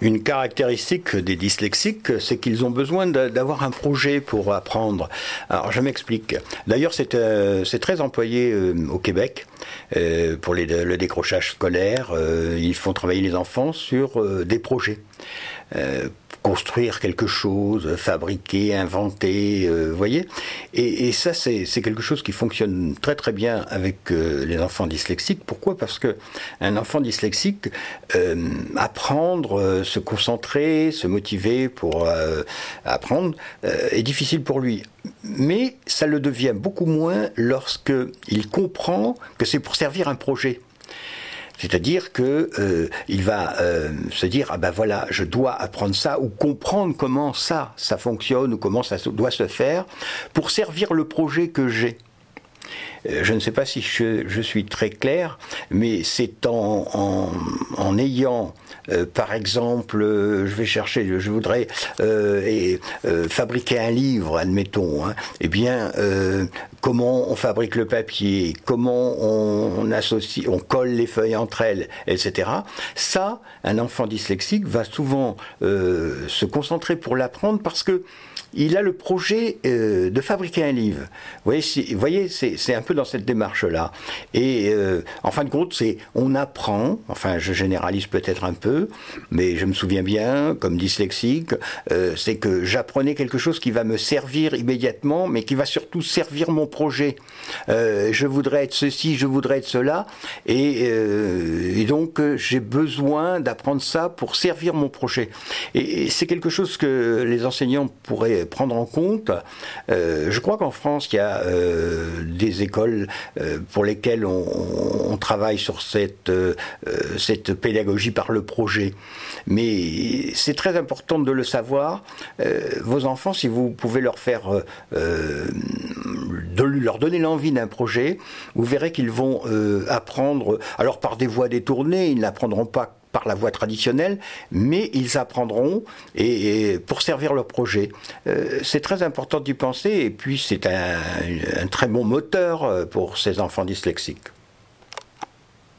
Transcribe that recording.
Une caractéristique des dyslexiques, c'est qu'ils ont besoin d'avoir un projet pour apprendre. Alors je m'explique. D'ailleurs, c'est euh, très employé euh, au Québec euh, pour le décrochage scolaire. ils font travailler les enfants sur des projets construire quelque chose, fabriquer, inventer, euh, vous voyez. Et, ça, c'est quelque chose qui fonctionne très très bien avec euh, les enfants dyslexiques. Pourquoi? Parce que un enfant dyslexique, euh, apprendre, se concentrer, se motiver pour apprendre, est difficile pour lui. Mais ça le devient beaucoup moins lorsque il comprend que c'est pour servir un projet. C'est-à-dire que euh, il va euh, se dire ah ben voilà je dois apprendre ça ou comprendre comment ça ça fonctionne ou comment ça doit se faire pour servir le projet que j'ai. Euh, je ne sais pas si je, suis très clair, mais c'est en, en, ayant, euh, par exemple, euh, je vais chercher, je voudrais et, fabriquer un livre, admettons, hein, eh bien, comment on fabrique le papier, comment on, associe, on colle les feuilles entre elles, etc. Ça, un enfant dyslexique va souvent se concentrer pour l'apprendre parce que il a le projet euh, de fabriquer un livre. Vous voyez, c'est un peu dans cette démarche-là. Et euh, en fin de compte, c'est on apprend, enfin je généralise peut-être un mais je me souviens bien, comme dyslexique, euh, c'est que j'apprenais quelque chose qui va me servir immédiatement, mais qui va surtout servir mon projet. je voudrais être ceci, je voudrais être cela, et, et donc j'ai besoin d'apprendre ça pour servir mon projet. Et, c'est quelque chose que les enseignants pourraient prendre en compte. Euh, je crois qu'en France, il y a euh, des écoles euh, pour lesquelles on, travaille sur cette, cette pédagogie par le projet. Mais c'est très important de le savoir. vos enfants, si vous pouvez leur faire, de leur donner l'envie d'un projet, vous verrez qu'ils vont apprendre, alors par des voies détournées, ils n'apprendront pas par la voie traditionnelle, mais ils apprendront et, pour servir leur projet. Euh, c'est très important d'y penser et puis c'est un, très bon moteur euh, pour ces enfants dyslexiques.